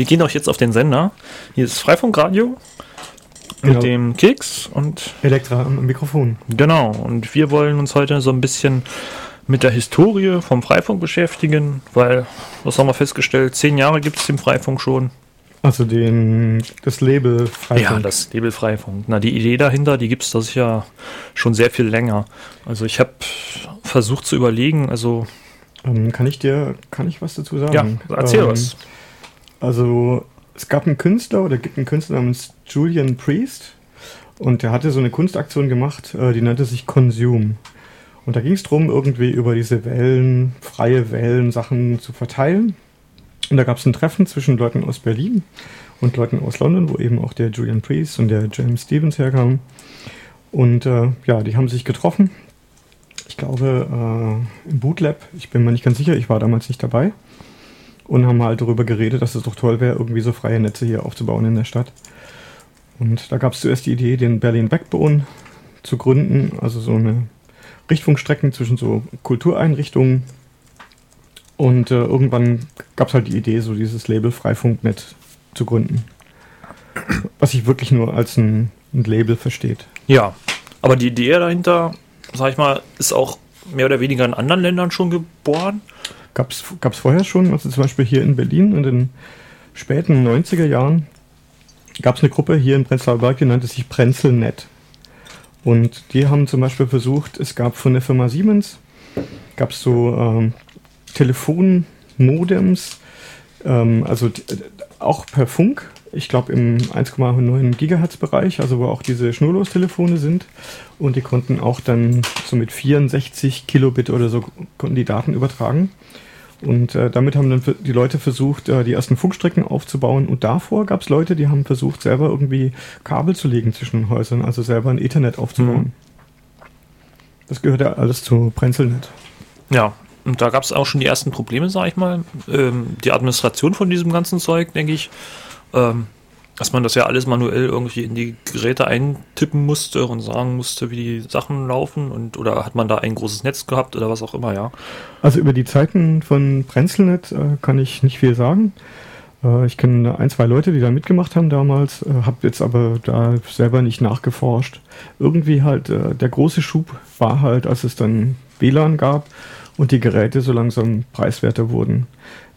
wir gehen doch jetzt auf den Sender. Hier ist Freifunkradio mit Genau. dem Keks und Elektra am Mikrofon. genau. Und wir wollen uns heute so ein bisschen mit der Historie vom Freifunk beschäftigen, weil, was haben wir festgestellt, zehn Jahre gibt es den Freifunk schon. Also den, das Label Freifunk. Ja, das Label Freifunk. Na, die Idee dahinter, die gibt es das ja schon sehr viel länger. Also ich habe versucht zu überlegen, also Ähm, kann ich dir, kann ich was dazu sagen? ja, erzähl Ähm, was. Also es gab einen Künstler oder gibt einen Künstler namens Julian Priest und der hatte so eine Kunstaktion gemacht, äh, die nannte sich Consume. Und da ging es darum, irgendwie über diese Wellen, freie Wellen, Sachen zu verteilen. Und da gab es ein Treffen zwischen Leuten aus Berlin und Leuten aus London, wo eben auch der Julian Priest und der James Stevens herkamen. Und äh, ja, die haben sich getroffen. Ich glaube, äh, im Bootlab, ich bin mir nicht ganz sicher, ich war damals nicht dabei und haben halt darüber geredet, dass es doch toll wäre, irgendwie so freie Netze hier aufzubauen in der Stadt. Und da gab es zuerst die Idee, den Berlin Backbone zu gründen, also so eine Richtfunkstrecken zwischen so Kultureinrichtungen. Und äh, irgendwann gab es halt die Idee, so dieses Label Freifunknet zu gründen. Was sich wirklich nur als ein, ein Label versteht. Ja, aber die Idee dahinter, sag ich mal, ist auch mehr oder weniger in anderen Ländern schon geboren. Gab es vorher schon, also zum Beispiel hier in Berlin in den späten 90er Jahren gab es eine Gruppe hier in Prenzlauer Berg, die nannte sich Prenzelnet. Und die haben zum Beispiel versucht, es gab von der Firma Siemens, gab es so ähm, Telefonmodems, ähm, also auch per Funk, ich glaube im 1,9 Gigahertz Bereich, also wo auch diese Schnurlostelefone sind. Und die konnten auch dann so mit 64 Kilobit oder so konnten die Daten übertragen. Und äh, damit haben dann die Leute versucht, äh, die ersten Funkstrecken aufzubauen. Und davor gab es Leute, die haben versucht, selber irgendwie Kabel zu legen zwischen Häusern, also selber ein Ethernet aufzubauen. Das gehört ja alles zu Prenzelnet. Ja, und da gab es auch schon die ersten Probleme, sag ich mal. Ähm, die Administration von diesem ganzen Zeug, denke ich. Ähm, dass man das ja alles manuell irgendwie in die Geräte eintippen musste und sagen musste, wie die Sachen laufen und oder hat man da ein großes Netz gehabt oder was auch immer, ja. Also über die Zeiten von Prenzelnet äh, kann ich nicht viel sagen. Äh, ich kenne ein, zwei Leute, die da mitgemacht haben damals, äh, habe jetzt aber da selber nicht nachgeforscht. Irgendwie halt, äh, der große Schub war halt, als es dann WLAN gab und die Geräte so langsam preiswerter wurden.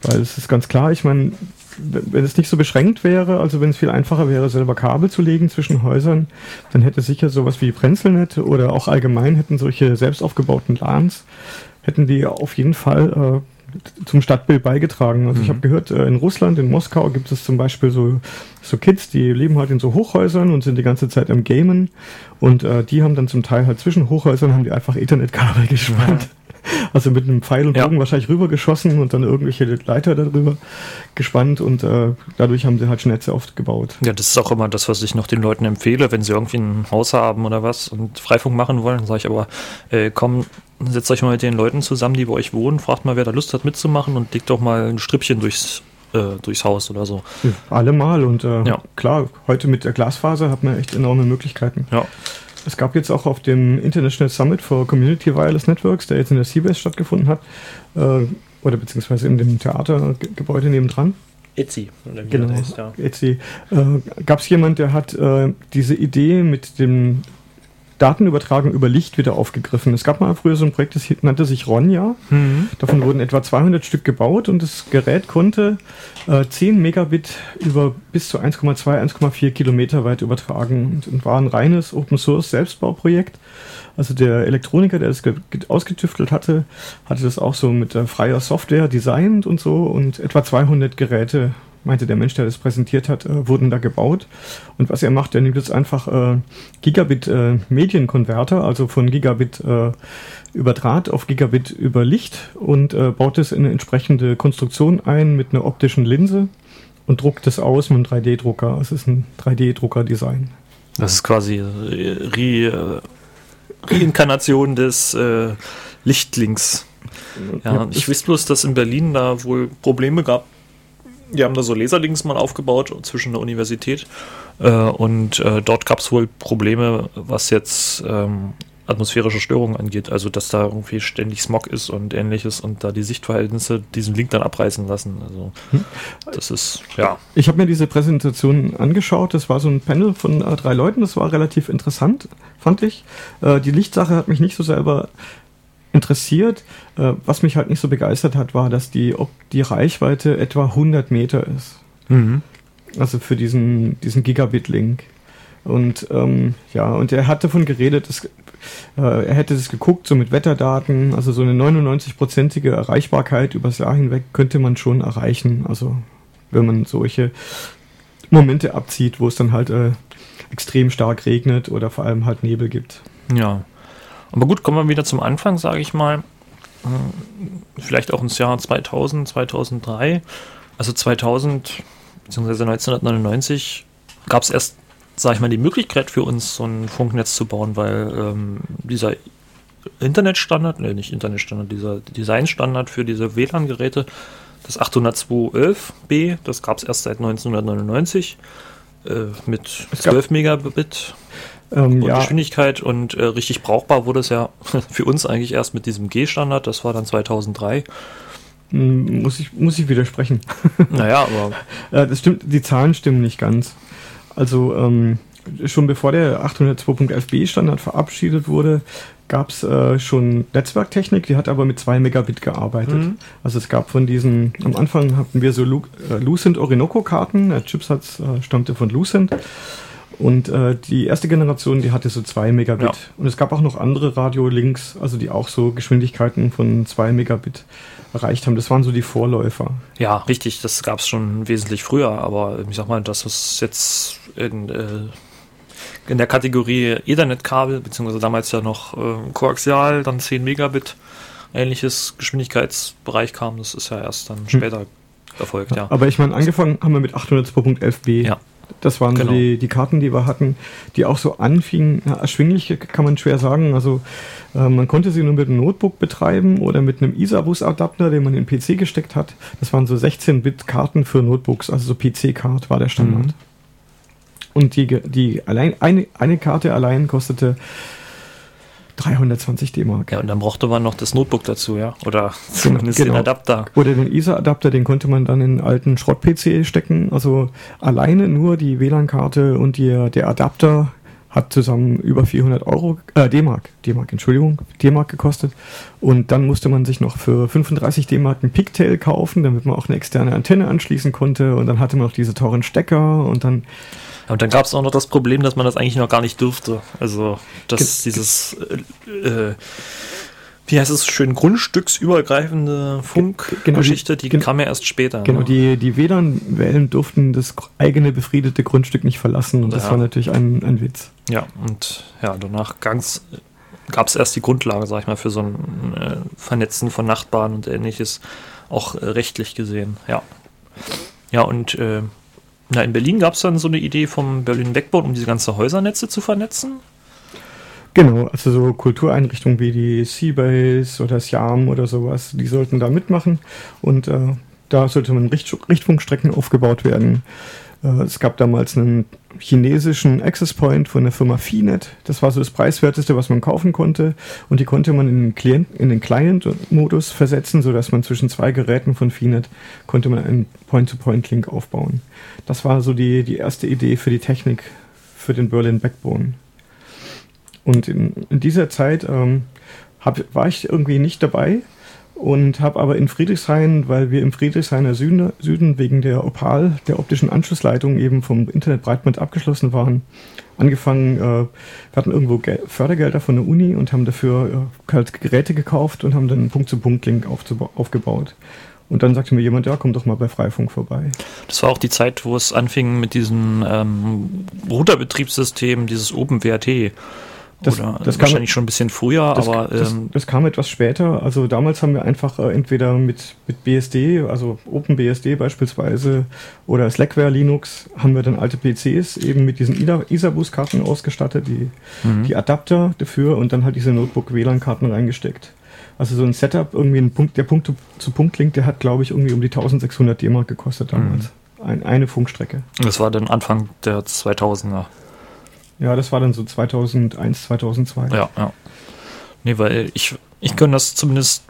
Weil es ist ganz klar, ich meine, wenn es nicht so beschränkt wäre, also wenn es viel einfacher wäre, selber Kabel zu legen zwischen Häusern, dann hätte sicher sowas wie Prenzelnet oder auch allgemein hätten solche selbst aufgebauten LANs, hätten die auf jeden Fall äh, zum Stadtbild beigetragen. Also ich habe gehört, äh, in Russland, in Moskau gibt es zum Beispiel so, so Kids, die leben halt in so Hochhäusern und sind die ganze Zeit am Gamen und äh, die haben dann zum Teil halt zwischen Hochhäusern haben die einfach Ethernetkabel gespannt. Also mit einem Pfeil und Ja. Bogen wahrscheinlich rübergeschossen und dann irgendwelche Leiter darüber gespannt und äh, dadurch haben sie halt Netze aufgebaut. Ja, das ist auch immer das, was ich noch den Leuten empfehle, wenn sie irgendwie ein Haus haben oder was und Freifunk machen wollen, sage ich aber, äh, komm, setzt euch mal mit den Leuten zusammen, die bei euch wohnen, fragt mal, wer da Lust hat mitzumachen und legt doch mal ein Strippchen durchs, äh, durchs Haus oder so. Allemal und äh, Ja. klar, heute mit der Glasfaser hat man echt enorme Möglichkeiten. Ja. Es gab jetzt auch auf dem International Summit for Community Wireless Networks, der jetzt in der Seabase stattgefunden hat, äh, oder beziehungsweise in dem Theatergebäude nebendran, Etsy. Oder wie genau, das heißt, ja. Etsy, äh, gab es jemand, der hat äh, diese Idee mit dem Datenübertragung über Licht wieder aufgegriffen. Es gab mal früher so ein Projekt, das nannte sich Ronja. Mhm. Davon wurden etwa 200 Stück gebaut und das Gerät konnte äh, 10 Megabit über bis zu 1,2, 1,4 Kilometer weit übertragen und, war ein reines Open Source Selbstbauprojekt. Also der Elektroniker, der das ge ge- ausgetüftelt hatte, hatte das auch so mit äh, freier Software designt und so und etwa 200 Geräte meinte der Mensch, der das präsentiert hat, äh, wurden da gebaut. Und was er macht, er nimmt jetzt einfach äh, Gigabit äh, Medienkonverter, also von Gigabit äh, über Draht auf Gigabit über Licht und äh, baut es in eine entsprechende Konstruktion ein mit einer optischen Linse und druckt es aus mit einem 3D-Drucker. Es ist ein 3D-Drucker-Design. Das ist quasi Re, Reinkarnation des äh, Lichtlinks. Ja, ich weiß bloß, dass in Berlin da wohl Probleme gab. Die haben da so Laserlinks mal aufgebaut zwischen der Universität. Äh, und äh, dort gab es wohl Probleme, was jetzt ähm, atmosphärische Störungen angeht. Also, dass da irgendwie ständig Smog ist und ähnliches und da die Sichtverhältnisse diesen Link dann abreißen lassen. Also, hm. das ist, ja. Ich habe mir diese Präsentation angeschaut. Das war so ein Panel von äh, drei Leuten. Das war relativ interessant, fand ich. Äh, die Lichtsache hat mich nicht so selber interessiert. Äh, was mich halt nicht so begeistert hat, war, dass die, ob die Reichweite etwa 100 Meter ist. Mhm. Also für diesen, diesen Gigabit-Link. Und ähm, ja, und er hat davon geredet, dass, äh, er hätte das geguckt, so mit Wetterdaten, also so eine 99-prozentige Erreichbarkeit übers Jahr hinweg könnte man schon erreichen. Also wenn man solche Momente abzieht, wo es dann halt äh, extrem stark regnet oder vor allem halt Nebel gibt. Ja. Aber gut, kommen wir wieder zum Anfang, sage ich mal. Vielleicht auch ins Jahr 2000, 2003. Also 2000 bzw. 1999 gab es erst, sage ich mal, die Möglichkeit für uns, so ein Funknetz zu bauen, weil ähm, dieser Internetstandard, ne, nicht Internetstandard, dieser Designstandard für diese WLAN-Geräte, das 802.11b, das gab es erst seit 1999 äh, mit 12 Megabit ähm, und ja. Geschwindigkeit und äh, richtig brauchbar wurde es ja für uns eigentlich erst mit diesem G-Standard, das war dann 2003. Hm, muss ich, muss ich widersprechen. Naja, aber. Äh, das stimmt, die Zahlen stimmen nicht ganz. Also, ähm, schon bevor der 802.11b Standard verabschiedet wurde, gab es äh, schon Netzwerktechnik, die hat aber mit 2 Megabit gearbeitet. Mhm. Also es gab von diesen, am Anfang hatten wir so Lu äh, Lucent Orinoco Karten, der Chipsatz äh, stammte von Lucent. Und äh, die erste Generation, die hatte so 2 Megabit. Ja. Und es gab auch noch andere Radio-Links, also die auch so Geschwindigkeiten von 2 Megabit erreicht haben. Das waren so die Vorläufer. Ja, richtig, das gab es schon wesentlich früher, aber ich sag mal, das ist jetzt in, äh, in der Kategorie Ethernet-Kabel, beziehungsweise damals ja noch äh, Koaxial, dann 10 Megabit, ähnliches Geschwindigkeitsbereich kam, das ist ja erst dann hm. später hm. erfolgt, ja. Aber ich meine, angefangen haben wir mit 802.11b. Ja. Das waren genau. die, die Karten, die wir hatten, die auch so anfingen. Ja, erschwinglich kann man schwer sagen. Also äh, man konnte sie nur mit einem Notebook betreiben oder mit einem ISA-Bus-Adapter, den man in den PC gesteckt hat. Das waren so 16-Bit-Karten für Notebooks, also so PC-Card war der Standard. Mhm. Und die, die allein, eine, eine Karte allein kostete 320 D-Mark. Ja, und dann brauchte man noch das Notebook dazu, ja? Oder genau, zumindest genau. den Adapter. Oder den ISA-Adapter, den konnte man dann in einen alten Schrott-PC stecken. Also alleine nur die WLAN-Karte und die, der Adapter hat zusammen über 400 Euro, äh, D-Mark, D-Mark, Entschuldigung, D-Mark gekostet. Und dann musste man sich noch für 35 D-Mark ein Pigtail kaufen, damit man auch eine externe Antenne anschließen konnte. Und dann hatte man noch diese teuren Stecker und dann und dann gab es auch noch das Problem, dass man das eigentlich noch gar nicht durfte. Also, dass dieses, äh, äh, wie heißt es schön, grundstücksübergreifende Funkgeschichte, die genau, kam ja erst später. Genau, ne? die, die WLAN-Wellen durften das eigene befriedete Grundstück nicht verlassen und das war natürlich ein, ein Witz. Ja, und ja, danach gab es erst die Grundlage, sag ich mal, für so ein äh, Vernetzen von Nachbarn und ähnliches, auch äh, rechtlich gesehen, ja. Ja, und äh, na, in Berlin gab es dann so eine Idee vom Berlin Backbone, um diese ganzen Häusernetze zu vernetzen. Genau, also so Kultureinrichtungen wie die Seabase oder Siam oder sowas, die sollten da mitmachen und äh, da sollte man Richt Richtfunkstrecken aufgebaut werden. Äh, es gab damals einen chinesischen Access Point von der Firma Finet. Das war so das preiswerteste, was man kaufen konnte. Und die konnte man in den, Client, in den Client-Modus versetzen, sodass man zwischen zwei Geräten von Finet konnte man einen Point-to-Point-Link aufbauen. Das war so die, die erste Idee für die Technik für den Berlin Backbone. Und in, in dieser Zeit ähm, hab, war ich irgendwie nicht dabei, und habe aber in Friedrichshain, weil wir im Friedrichshainer Süden, Süden wegen der Opal, der optischen Anschlussleitung eben vom Internetbreitband abgeschlossen waren, angefangen, äh, wir hatten irgendwo Gel Fördergelder von der Uni und haben dafür äh, halt Geräte gekauft und haben dann einen Punkt-zu-Punkt-Link aufgebaut. Und dann sagte mir jemand, ja, komm doch mal bei Freifunk vorbei. Das war auch die Zeit, wo es anfing mit diesem ähm, Routerbetriebssystem, dieses OpenWrt. Das, Oder das wahrscheinlich kam, schon ein bisschen früher, das, aber. Das, ähm, das, kam etwas später. Also damals haben wir einfach äh, entweder mit, mit BSD, also OpenBSD beispielsweise, oder Slackware Linux, haben wir dann alte PCs eben mit diesen ISA-Bus-Karten ausgestattet, die, mhm. die Adapter dafür und dann halt diese Notebook-WLAN-Karten reingesteckt. Also so ein Setup, irgendwie ein Punkt, der Punkt-zu-Punkt-Link, der hat, glaube ich, irgendwie um die 1600 D-Mark gekostet damals. Mhm. Ein, eine Funkstrecke. Das war dann Anfang der 2000er. Ja, das war dann so 2001, 2002. Ja, ja. Nee, weil ich, ich kann das zumindest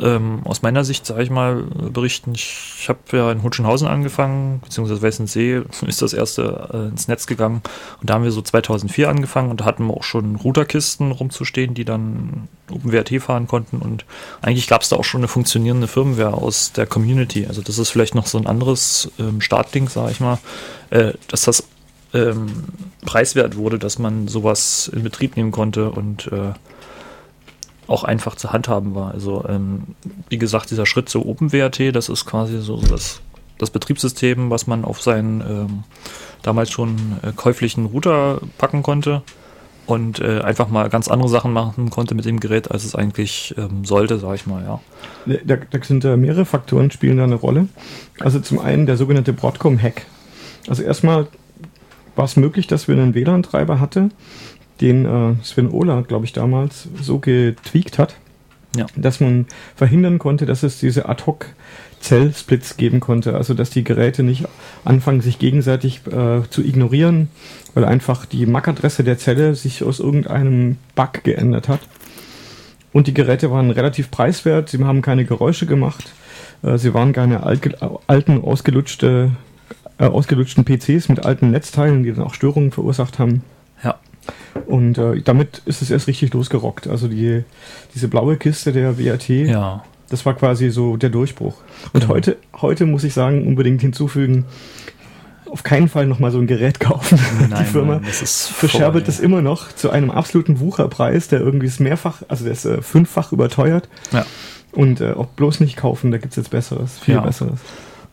ähm, aus meiner Sicht, sage ich mal, berichten. Ich, ich habe ja in Hutschenhausen angefangen, beziehungsweise Weißensee ist das erste äh, ins Netz gegangen. Und da haben wir so 2004 angefangen und da hatten wir auch schon Routerkisten rumzustehen, die dann OpenWrt fahren konnten. Und eigentlich gab es da auch schon eine funktionierende Firmware aus der Community. Also das ist vielleicht noch so ein anderes ähm, Startding, sage ich mal, äh, dass das ähm, preiswert wurde, dass man sowas in Betrieb nehmen konnte und äh, auch einfach zu handhaben war. Also ähm, wie gesagt, dieser Schritt zu OpenWrt, das ist quasi so das, das Betriebssystem, was man auf seinen ähm, damals schon äh, käuflichen Router packen konnte und äh, einfach mal ganz andere Sachen machen konnte mit dem Gerät, als es eigentlich ähm, sollte, sage ich mal, ja. Da, da sind äh, mehrere Faktoren spielen da eine Rolle. Also zum einen der sogenannte Broadcom-Hack. Also erstmal war es möglich, dass wir einen WLAN-Treiber hatten, den äh, Sven Ola, glaube ich, damals so getweakt hat, ja. dass man verhindern konnte, dass es diese Ad-Hoc Zellsplits geben konnte, also dass die Geräte nicht anfangen, sich gegenseitig äh, zu ignorieren, weil einfach die MAC-Adresse der Zelle sich aus irgendeinem Bug geändert hat. Und die Geräte waren relativ preiswert, sie haben keine Geräusche gemacht, äh, sie waren keine alten, ausgelutschte, äh, ausgelutschten PCs mit alten Netzteilen, die dann auch Störungen verursacht haben. Ja. Und äh, damit ist es erst richtig losgerockt. Also die, diese blaue Kiste der WRT, ja. das war quasi so der Durchbruch. Und genau. heute, heute muss ich sagen, unbedingt hinzufügen, auf keinen Fall nochmal so ein Gerät kaufen. Nein, die Firma nein, das verscherbelt das immer noch zu einem absoluten Wucherpreis, der irgendwie ist mehrfach, also der ist äh, fünffach überteuert. Ja. Und äh, auch bloß nicht kaufen, da gibt es jetzt Besseres, viel ja. Besseres.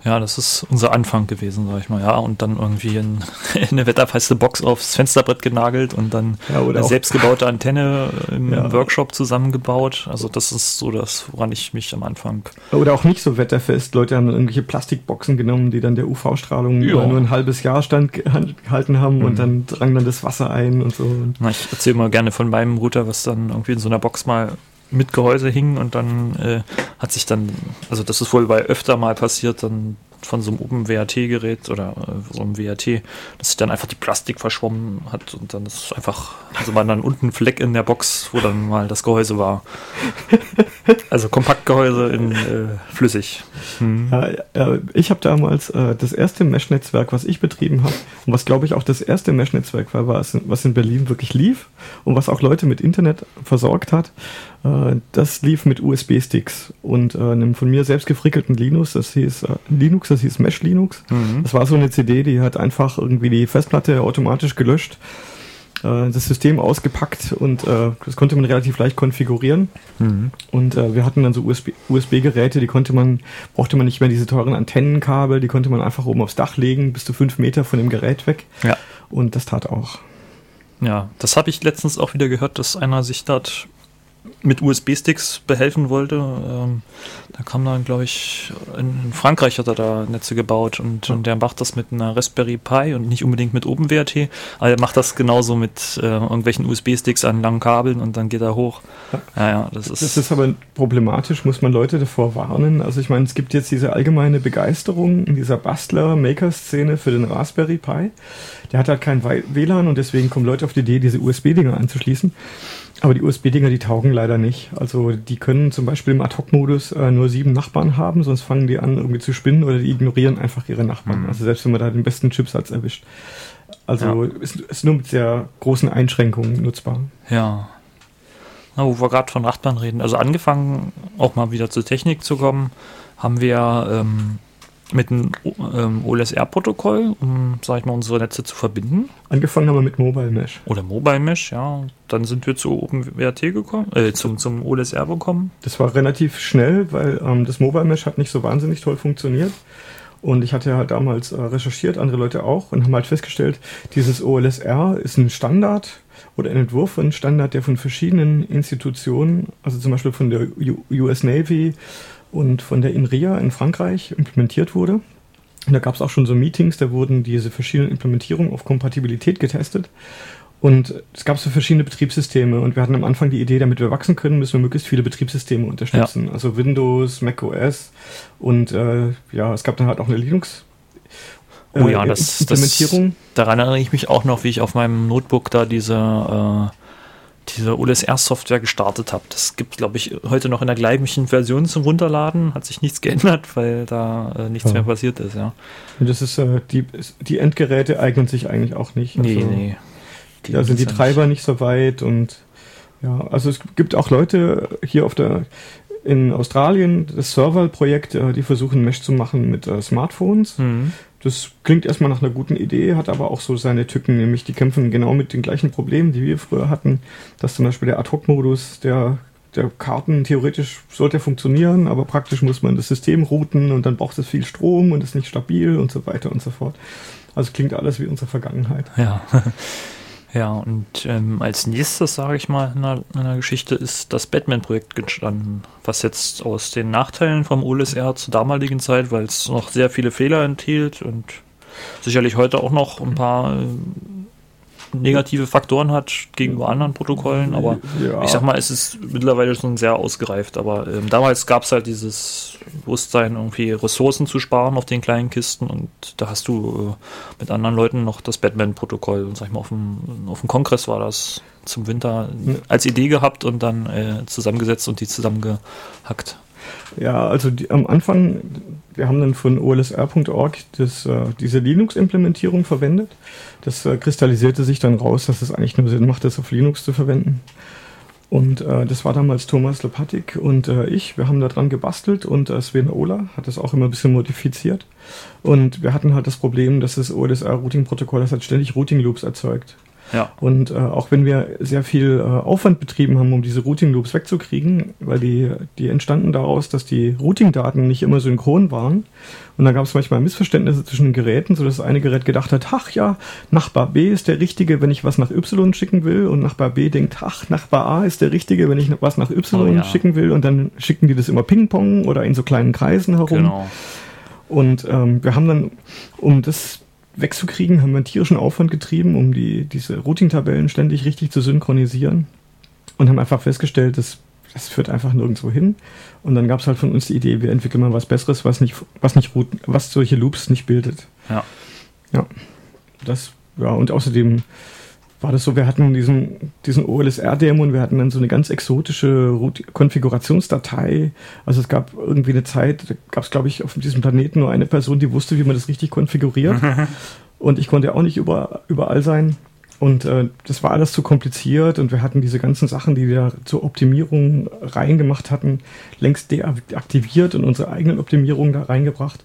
Ja, das ist unser Anfang gewesen, sag ich mal. Ja, und dann irgendwie in, in eine wetterfeste Box aufs Fensterbrett genagelt und dann ja, eine selbstgebaute Antenne im ja. Workshop zusammengebaut. Also das ist so das, woran ich mich am Anfang. Oder auch nicht so wetterfest. Leute haben dann irgendwelche Plastikboxen genommen, die dann der UV-Strahlung ja. nur ein halbes Jahr standgehalten haben mhm. und dann drang dann das Wasser ein und so. Na, ich erzähle mal gerne von meinem Router, was dann irgendwie in so einer Box mal mit Gehäuse hing und dann äh, hat sich dann, also das ist wohl bei öfter mal passiert, dann von so einem Open-WRT-Gerät oder äh, so einem WRT, dass sich dann einfach die Plastik verschwommen hat und dann ist einfach, also war dann unten Fleck in der Box, wo dann mal das Gehäuse war. Also Kompaktgehäuse in äh, flüssig. Hm. Ja, ich habe damals äh, das erste Mesh-Netzwerk, was ich betrieben habe und was glaube ich auch das erste Mesh-Netzwerk war, was, was in Berlin wirklich lief und was auch Leute mit Internet versorgt hat, das lief mit USB-Sticks und äh, einem von mir selbst gefrickelten Linux, das hieß äh, Linux, das hieß Mesh Linux. Mhm. Das war so eine CD, die hat einfach irgendwie die Festplatte automatisch gelöscht, das System ausgepackt und das konnte man relativ leicht konfigurieren. Mhm. Und wir hatten dann so USB-Geräte, die konnte man, brauchte man nicht mehr diese teuren Antennenkabel, die konnte man einfach oben aufs Dach legen, bis zu fünf Meter von dem Gerät weg. Ja. Und das tat auch. Ja, das habe ich letztens auch wieder gehört, dass einer sich dort mit USB-Sticks behelfen wollte. Ähm, da kam dann, glaube ich, in Frankreich hat er da Netze gebaut und, und der macht das mit einer Raspberry Pi und nicht unbedingt mit OpenWrt. Aber er macht das genauso mit äh, irgendwelchen USB-Sticks an langen Kabeln und dann geht er hoch. Ja, ja, das ist. Das ist aber problematisch, muss man Leute davor warnen. Also ich meine, es gibt jetzt diese allgemeine Begeisterung in dieser Bastler-Maker-Szene für den Raspberry Pi. Der hat halt kein WLAN und deswegen kommen Leute auf die Idee, diese USB-Dinger anzuschließen. Aber die USB-Dinger, die taugen leider nicht. Also die können zum Beispiel im Ad-Hoc-Modus äh, nur sieben Nachbarn haben, sonst fangen die an irgendwie zu spinnen oder die ignorieren einfach ihre Nachbarn. Mhm. Also selbst wenn man da den besten Chipsatz erwischt. Also ja. ist, ist nur mit sehr großen Einschränkungen nutzbar. Ja. Na, wo wir gerade von Nachbarn reden. Also angefangen, auch mal wieder zur Technik zu kommen, haben wir ähm, mit einem ähm, OLSR-Protokoll, um, sag ich mal, unsere Netze zu verbinden. Angefangen haben wir mit Mobile Mesh. Oder Mobile Mesh, ja. Dann sind wir zu OpenWrt gekommen, äh, zum, zum OLSR gekommen. Das war relativ schnell, weil ähm, das Mobile Mesh hat nicht so wahnsinnig toll funktioniert. Und ich hatte halt damals äh, recherchiert, andere Leute auch, und haben halt festgestellt, dieses OLSR ist ein Standard oder ein Entwurf von Standard, der von verschiedenen Institutionen, also zum Beispiel von der US Navy, und von der INRIA in Frankreich implementiert wurde. Und da gab es auch schon so Meetings, da wurden diese verschiedenen Implementierungen auf Kompatibilität getestet. Und es gab so verschiedene Betriebssysteme und wir hatten am Anfang die Idee, damit wir wachsen können, müssen wir möglichst viele Betriebssysteme unterstützen. Ja. Also Windows, Mac OS und äh, ja, es gab dann halt auch eine Linux Oh ja, das, Implementierung. Das, daran erinnere ich mich auch noch, wie ich auf meinem Notebook da diese, äh, diese OLSR-Software gestartet habe. Das gibt, glaube ich, heute noch in der gleichen Version zum Runterladen. Hat sich nichts geändert, weil da äh, nichts ja. mehr passiert ist, ja. Und das ist, äh, die, die Endgeräte eignen sich eigentlich auch nicht. Also, nee, nee. Die da sind die Treiber nicht so weit und ja, also es gibt auch Leute hier auf der in Australien, das Serval-Projekt, äh, die versuchen Mesh zu machen mit äh, Smartphones. Mhm. Das klingt erstmal nach einer guten Idee, hat aber auch so seine Tücken, nämlich die kämpfen genau mit den gleichen Problemen, die wir früher hatten, dass zum Beispiel der Ad-Hoc-Modus der, der Karten theoretisch sollte funktionieren, aber praktisch muss man das System routen und dann braucht es viel Strom und ist nicht stabil und so weiter und so fort. Also klingt alles wie unsere Vergangenheit. Ja. Ja, und ähm, als nächstes, sage ich mal, in der, in der, Geschichte ist das Batman-Projekt entstanden, was jetzt aus den Nachteilen vom OLSR zur damaligen Zeit, weil es noch sehr viele Fehler enthielt und sicherlich heute auch noch ein paar äh, negative Faktoren hat gegenüber anderen Protokollen, aber ja. ich sag mal, es ist mittlerweile schon sehr ausgereift. Aber ähm, damals gab es halt dieses Bewusstsein, irgendwie Ressourcen zu sparen auf den kleinen Kisten und da hast du äh, mit anderen Leuten noch das Batman-Protokoll. Und sag ich mal, auf dem, auf dem Kongress war das zum Winter als Idee gehabt und dann äh, zusammengesetzt und die zusammengehackt. Ja, also die, am Anfang, wir haben dann von olsr.org äh, diese Linux-Implementierung verwendet. Das äh, kristallisierte sich dann raus, dass es eigentlich nur Sinn macht, das auf Linux zu verwenden. Und äh, das war damals Thomas Lepatik und äh, ich. Wir haben da dran gebastelt und äh, Sven Ola hat das auch immer ein bisschen modifiziert. Und wir hatten halt das Problem, dass das OLSR-Routing-Protokoll, das hat ständig Routing-Loops erzeugt. Ja. Und äh, auch wenn wir sehr viel äh, Aufwand betrieben haben, um diese Routing Loops wegzukriegen, weil die, die entstanden daraus, dass die Routing-Daten nicht immer synchron waren. Und da gab es manchmal Missverständnisse zwischen den Geräten, sodass das eine Gerät gedacht hat, ach ja, Nachbar B ist der Richtige, wenn ich was nach Y schicken will. Und Nachbar B denkt, ach, Nachbar A ist der Richtige, wenn ich was nach Y oh, ja. schicken will. Und dann schicken die das immer Ping-Pong oder in so kleinen Kreisen herum. Genau. Und ähm, wir haben dann, um das wegzukriegen, haben wir einen tierischen Aufwand getrieben, um die, diese Routing-Tabellen ständig richtig zu synchronisieren und haben einfach festgestellt, dass das führt einfach nirgendwo hin. Und dann gab es halt von uns die Idee, wir entwickeln mal was Besseres, was nicht, was nicht Routen, was solche Loops nicht bildet. Ja. Ja. Das, ja, und außerdem war das so, wir hatten diesen, diesen OLSR-Dämon, wir hatten dann so eine ganz exotische Konfigurationsdatei. Also es gab irgendwie eine Zeit, da gab es, glaube ich, auf diesem Planeten nur eine Person, die wusste, wie man das richtig konfiguriert. und ich konnte auch nicht über, überall sein. Und äh, das war alles zu kompliziert und wir hatten diese ganzen Sachen, die wir zur Optimierung reingemacht hatten, längst deaktiviert und unsere eigenen Optimierungen da reingebracht.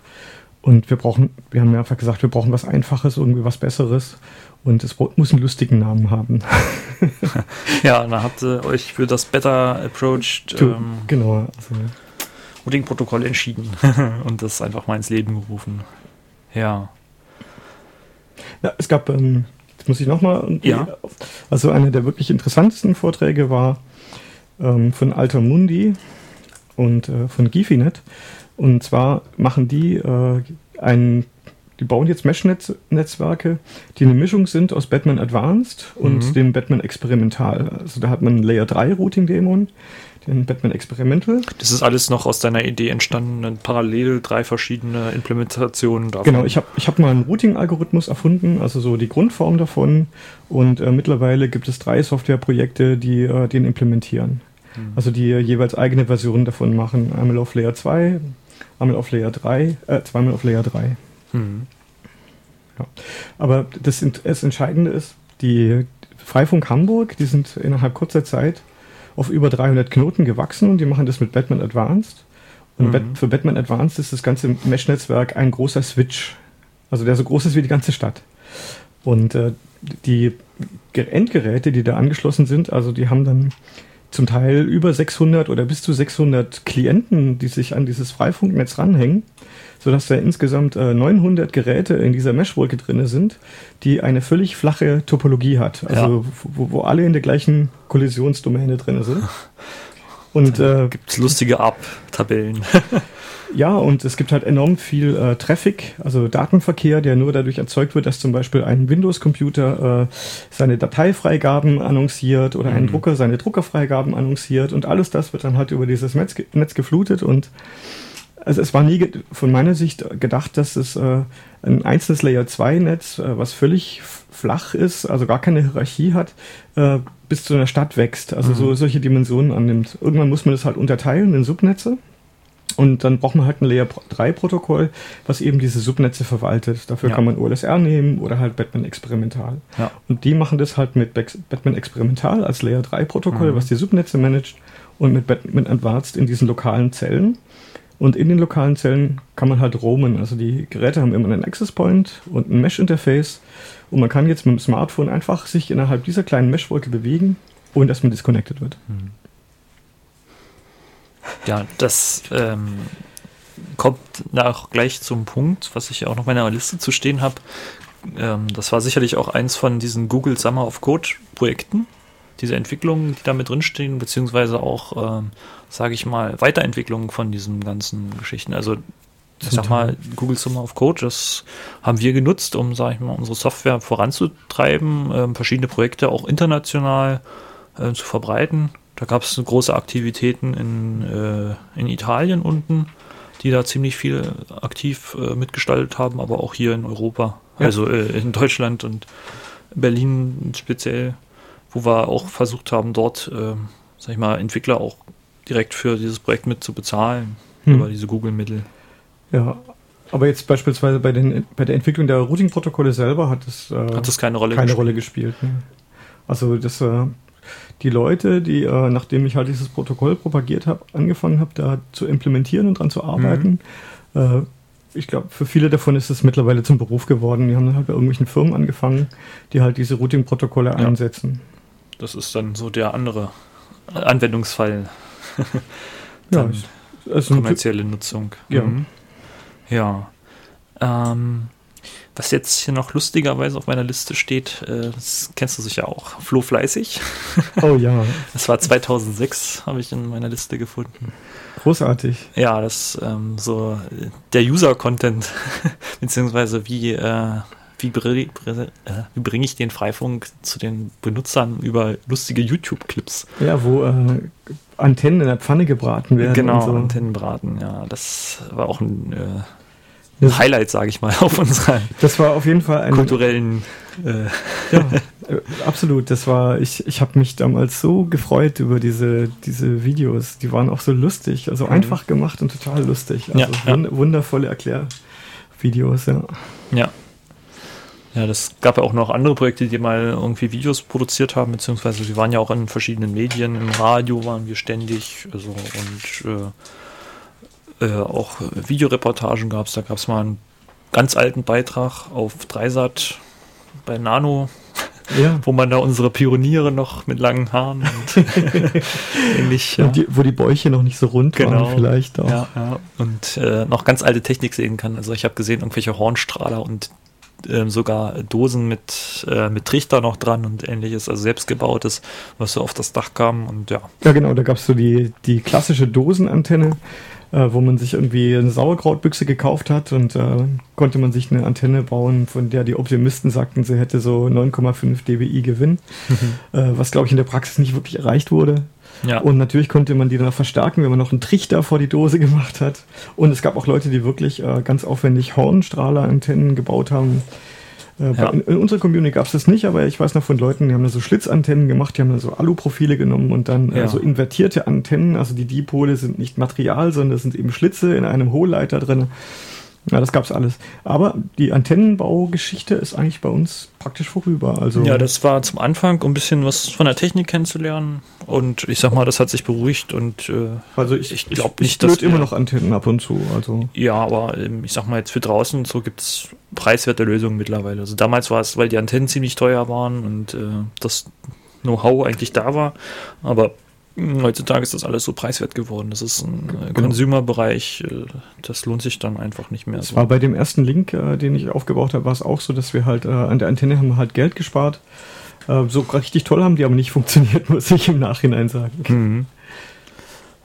Und wir brauchen, wir haben einfach gesagt, wir brauchen was Einfaches, irgendwie was Besseres. Und es muss einen lustigen Namen haben. ja, dann habt ihr euch für das Better Approached ähm, genau, also. Routing-Protokoll entschieden und das einfach mal ins Leben gerufen. Ja. ja es gab, ähm, jetzt muss ich nochmal, ja. also einer der wirklich interessantesten Vorträge war ähm, von Alter Mundi und äh, von Gifinet. Und zwar machen die äh, einen die bauen jetzt Mesh-Netzwerke, die eine Mischung sind aus Batman Advanced und mhm. dem Batman Experimental. Also da hat man einen Layer 3 Routing-Dämon, den Batman Experimental. Das ist alles noch aus deiner Idee entstanden, parallel drei verschiedene Implementationen davon. Genau, ich habe ich hab mal einen Routing-Algorithmus erfunden, also so die Grundform davon. Und äh, mittlerweile gibt es drei Softwareprojekte, die äh, den implementieren. Mhm. Also die äh, jeweils eigene Versionen davon machen. Einmal auf Layer 2, einmal auf Layer 3, äh, zweimal auf Layer 3. Mhm. Ja. Aber das, das Entscheidende ist, die Freifunk Hamburg, die sind innerhalb kurzer Zeit auf über 300 Knoten gewachsen und die machen das mit Batman Advanced. Und mhm. für Batman Advanced ist das ganze Mesh-Netzwerk ein großer Switch. Also der so groß ist wie die ganze Stadt. Und äh, die Endgeräte, die da angeschlossen sind, also die haben dann zum Teil über 600 oder bis zu 600 Klienten, die sich an dieses Freifunknetz ranhängen sodass da insgesamt äh, 900 Geräte in dieser Meshwolke drin sind, die eine völlig flache Topologie hat, also ja. wo, wo, alle in der gleichen Kollisionsdomäne drin sind. Und äh, gibt es lustige Ab-Tabellen. ja, und es gibt halt enorm viel äh, Traffic, also Datenverkehr, der nur dadurch erzeugt wird, dass zum Beispiel ein Windows-Computer äh, seine Dateifreigaben annonciert oder mhm. ein Drucker seine Druckerfreigaben annonciert und alles das wird dann halt über dieses Netz, Netz geflutet und Also es war nie von meiner Sicht gedacht, dass es äh, ein einzelnes Layer 2 Netz, äh, was völlig flach ist, also gar keine Hierarchie hat, äh, bis zu einer Stadt wächst, also mhm. so solche Dimensionen annimmt. Irgendwann muss man das halt unterteilen in Subnetze. Und dann braucht man halt ein Layer 3 Protokoll, was eben diese Subnetze verwaltet. Dafür ja. kann man OLSR nehmen oder halt Batman Experimental. Ja. Und die machen das halt mit Batman Experimental als Layer 3 Protokoll, mhm. was die Subnetze managt und mit Batman Advanced in diesen lokalen Zellen. Und in den lokalen Zellen kann man halt roamen. Also die Geräte haben immer einen Access Point und ein Mesh-Interface. Und man kann jetzt mit dem Smartphone einfach sich innerhalb dieser kleinen Mesh-Wolke bewegen, ohne dass man disconnected wird. Mhm. Ja, das ähm, kommt auch gleich zum Punkt, was ich auch noch in meiner Liste zu stehen habe. Ähm, das war sicherlich auch eins von diesen Google Summer of Code Projekten. Diese Entwicklungen, die da mit drinstehen, beziehungsweise auch, ähm, sage ich mal, Weiterentwicklungen von diesen ganzen Geschichten. Also ich sag mal, Google Summer of Code, das haben wir genutzt, um, sag ich mal, unsere Software voranzutreiben, äh, verschiedene Projekte auch international äh, zu verbreiten. Da gab es große Aktivitäten in, äh, in Italien unten, die da ziemlich viel aktiv äh, mitgestaltet haben, aber auch hier in Europa, ja. also äh, in Deutschland und Berlin speziell, wo wir auch versucht haben, dort, äh, sag ich mal, Entwickler auch direkt für dieses Projekt mit zu bezahlen, hm. über diese Google-Mittel. Ja, aber jetzt beispielsweise bei, den, bei der Entwicklung der Routing-Protokolle selber hat es, äh, hat es keine Rolle keine gespielt. Rolle gespielt ne? Also das äh, die Leute, die, äh, nachdem ich halt dieses Protokoll propagiert habe, angefangen habe, da zu implementieren und dran zu arbeiten. Mhm. Äh, ich glaube, für viele davon ist es mittlerweile zum Beruf geworden. Die haben dann halt bei irgendwelchen Firmen angefangen, die halt diese Routing-Protokolle ja. einsetzen. Das ist dann so der andere Anwendungsfall. ja, also kommerzielle Nutzung. Ja. Mhm. Ja. Ähm, was jetzt hier noch lustigerweise auf meiner Liste steht, äh, das kennst du sicher auch. Flo Fleißig. Oh ja. Das war 2006, habe ich in meiner Liste gefunden. Großartig. Ja, das ähm, so der User-Content, beziehungsweise wie, äh, wie, bring, äh, wie bringe ich den Freifunk zu den Benutzern über lustige YouTube-Clips. Ja, wo äh, Antennen in der Pfanne gebraten werden. Genau, so. Antennen braten, ja. Das war auch ein äh, das Highlight, sage ich mal, auf unserer das war auf jeden Fall ein kulturellen. Äh ja, äh, absolut. Das war ich. Ich habe mich damals so gefreut über diese diese Videos. Die waren auch so lustig, also mhm. einfach gemacht und total lustig. Also ja, wund ja. wundervolle Erklärvideos. Ja. Ja. Ja, das gab ja auch noch andere Projekte, die mal irgendwie Videos produziert haben, beziehungsweise wir waren ja auch in verschiedenen Medien, im Radio waren wir ständig, also und äh, äh, auch Videoreportagen gab es. Da gab es mal einen ganz alten Beitrag auf Dreisat bei Nano, ja. wo man da unsere Pioniere noch mit langen Haaren und ähnlich. Ja. Die, wo die Bäuche noch nicht so rund genau. waren vielleicht auch. Ja, ja. Und äh, noch ganz alte Technik sehen kann. Also ich habe gesehen, irgendwelche Hornstrahler und äh, sogar Dosen mit, äh, mit Trichter noch dran und ähnliches, also selbstgebautes, was so auf das Dach kam und ja. Ja genau, da gab es so die, die klassische Dosenantenne äh, wo man sich irgendwie eine Sauerkrautbüchse gekauft hat und äh, konnte man sich eine Antenne bauen, von der die Optimisten sagten, sie hätte so 9,5 dBi Gewinn, mhm. äh, was glaube ich in der Praxis nicht wirklich erreicht wurde. Ja. Und natürlich konnte man die dann auch verstärken, wenn man noch einen Trichter vor die Dose gemacht hat. Und es gab auch Leute, die wirklich äh, ganz aufwendig Hornstrahler-Antennen gebaut haben, äh, ja. in, in, unserer Community gab es das nicht, aber ich weiß noch von Leuten, die haben da so Schlitzantennen gemacht, die haben da so Aluprofile genommen und dann äh, ja. äh, so invertierte Antennen, also die Dipole sind nicht Material, sondern das sind eben Schlitze in einem Hohlleiter drin. Ja, das gab's alles. Aber die Antennenbaugeschichte ist eigentlich bei uns praktisch vorüber. Also ja, das war zum Anfang, um ein bisschen was von der Technik kennenzulernen. Und ich sag mal, das hat sich beruhigt und äh, also ich, ich glaube nicht, dass immer noch Antennen ab und zu. Also ja, aber ähm, ich sag mal jetzt für draußen so gibt's preiswerte Lösungen mittlerweile. Also damals war es, weil die Antennen ziemlich teuer waren und äh, das Know-how eigentlich da war. Aber Heutzutage ist das alles so preiswert geworden. Das ist ein äh, genau. Äh, das lohnt sich dann einfach nicht mehr. Es so. war bei dem ersten Link, äh, den ich aufgebaut habe, war es auch so, dass wir halt an der Antenne haben halt Geld gespart. so richtig toll haben die aber nicht funktioniert, muss ich im Nachhinein sagen. Mhm.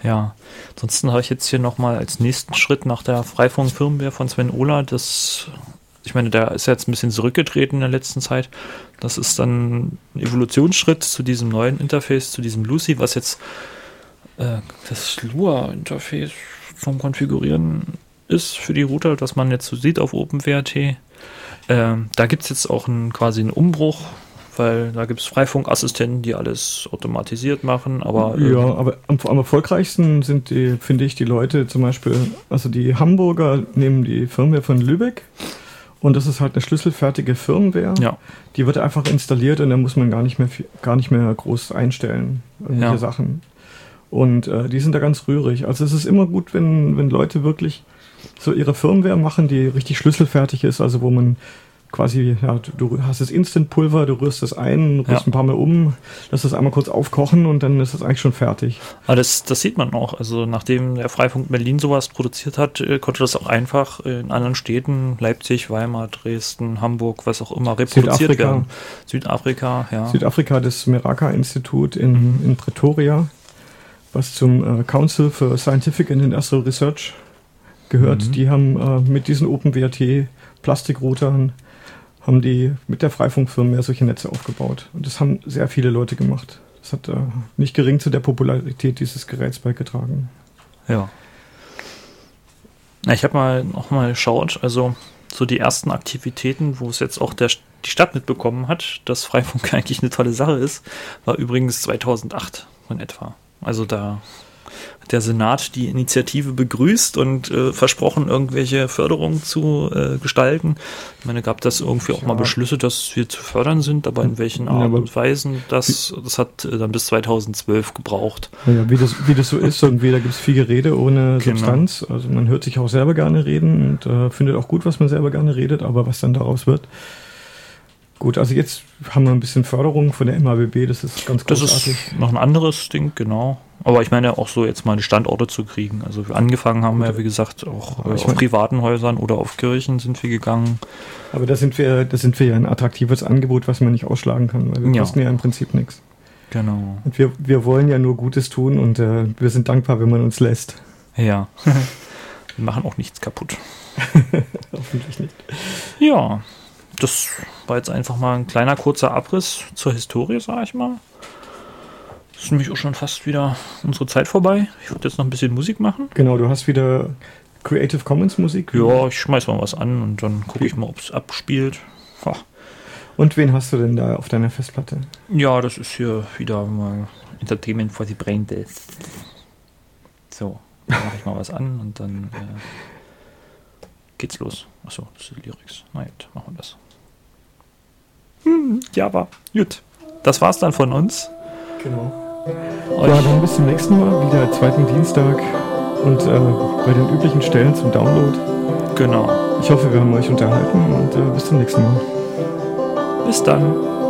Ja, ansonsten habe ich jetzt hier nochmal als nächsten Schritt nach der Freifunk-Firmware von Sven Ola das ich meine, der ist jetzt ein bisschen zurückgetreten in der letzten Zeit. Das ist dann ein Evolutionsschritt zu diesem neuen Interface, zu diesem Lucy, was jetzt äh, das Lua-Interface vom Konfigurieren ist für die Router, was man jetzt so sieht auf OpenWrt. Ähm, da gibt es jetzt auch einen, quasi einen Umbruch, weil da gibt es Freifunkassistenten, die alles automatisiert machen. Aber, ja, ähm, aber am, am, erfolgreichsten sind die, finde ich, die Leute zum Beispiel, also die Hamburger nehmen die Firmware von Lübeck und das ist halt eine schlüsselfertige Firmware. Ja. Die wird einfach installiert und dann muss man gar nicht mehr, gar nicht mehr groß einstellen, irgendwelche ja. Sachen. Und äh, die sind da ganz rührig. Also es ist immer gut, wenn, wenn Leute wirklich so ihre Firmware machen, die richtig schlüsselfertig ist, also wo man quasi, ja, du hast das Instant-Pulver, du rührst das ein, rührst ja. ein paar Mal um, lässt das einmal kurz aufkochen und dann ist das eigentlich schon fertig. Aber das, das sieht man auch. Also nachdem der Freifunk Berlin sowas produziert hat, äh, konnte das auch einfach in anderen Städten, Leipzig, Weimar, Dresden, Hamburg, was auch immer, reproduziert Südafrika. werden. Südafrika, ja. Südafrika, das Meraka-Institut in, mhm. in Pretoria, was zum äh, Council for Scientific and Industrial Research gehört. Mhm. Die haben äh, mit diesen OpenWrt Plastikroutern haben die mit der Freifunkfirma solche Netze aufgebaut. Und das haben sehr viele Leute gemacht. Das hat äh, nicht gering zu der Popularität dieses Geräts beigetragen. Ja. Ich habe mal noch mal geschaut, also so die ersten Aktivitäten, wo es jetzt auch der, die Stadt mitbekommen hat, dass Freifunk eigentlich eine tolle Sache ist, war übrigens 2008 in etwa. Also da der Senat die Initiative begrüßt und äh, versprochen, irgendwelche Förderungen zu äh, gestalten. Ich meine, gab das irgendwie auch mal Beschlüsse, dass wir zu fördern sind, aber in welchen Art ja, und Weisen, das, das hat äh, dann bis 2012 gebraucht. Ja, wie das, wie das so ist, irgendwie, da gibt es viel Gerede ohne genau. Substanz. Also man hört sich auch selber gerne reden und äh, findet auch gut, was man selber gerne redet, aber was dann daraus wird, Gut, also jetzt haben wir ein bisschen Förderung von der MABB, das ist ganz großartig. Das ist noch ein anderes Ding, genau. Aber ich meine auch so jetzt mal die Standorte zu kriegen. Also wir angefangen haben wir, wie gesagt, auch äh, auf meine, privaten Häusern oder auf Kirchen sind wir gegangen. Aber da sind wir, da sind wir ja ein attraktives Angebot, was man nicht ausschlagen kann, weil wir ja. kosten ja im Prinzip nichts. Genau. Und wir, wir wollen ja nur Gutes tun und äh, wir sind dankbar, wenn man uns lässt. Ja. wir machen auch nichts kaputt. Hoffentlich nicht. Ja, das war jetzt einfach mal ein kleiner kurzer Abriss zur Historie, sag ich mal ist nämlich auch schon fast wieder unsere Zeit vorbei. Ich würde jetzt noch ein bisschen Musik machen. Genau, du hast wieder Creative Commons Musik. Ja, ich schmeiß mal was an und dann gucke ich mal, ob es abspielt. Ja. Und wen hast du denn da auf deiner Festplatte? Ja, das ist hier wieder mal Entertainment for the Brain Death. So, dann mache ich mal was an und dann äh, geht's los. Achso, das ist Lyrics. Na gut, machen wir das. Hm, Java. Gut. Das war's dann von uns. Genau. Ja, dann bis zum nächsten Mal, wieder zweiten Dienstag und äh, bei den üblichen Stellen zum Download. Genau. Ich hoffe, wir haben euch unterhalten und äh, bis zum nächsten Mal. Bis dann.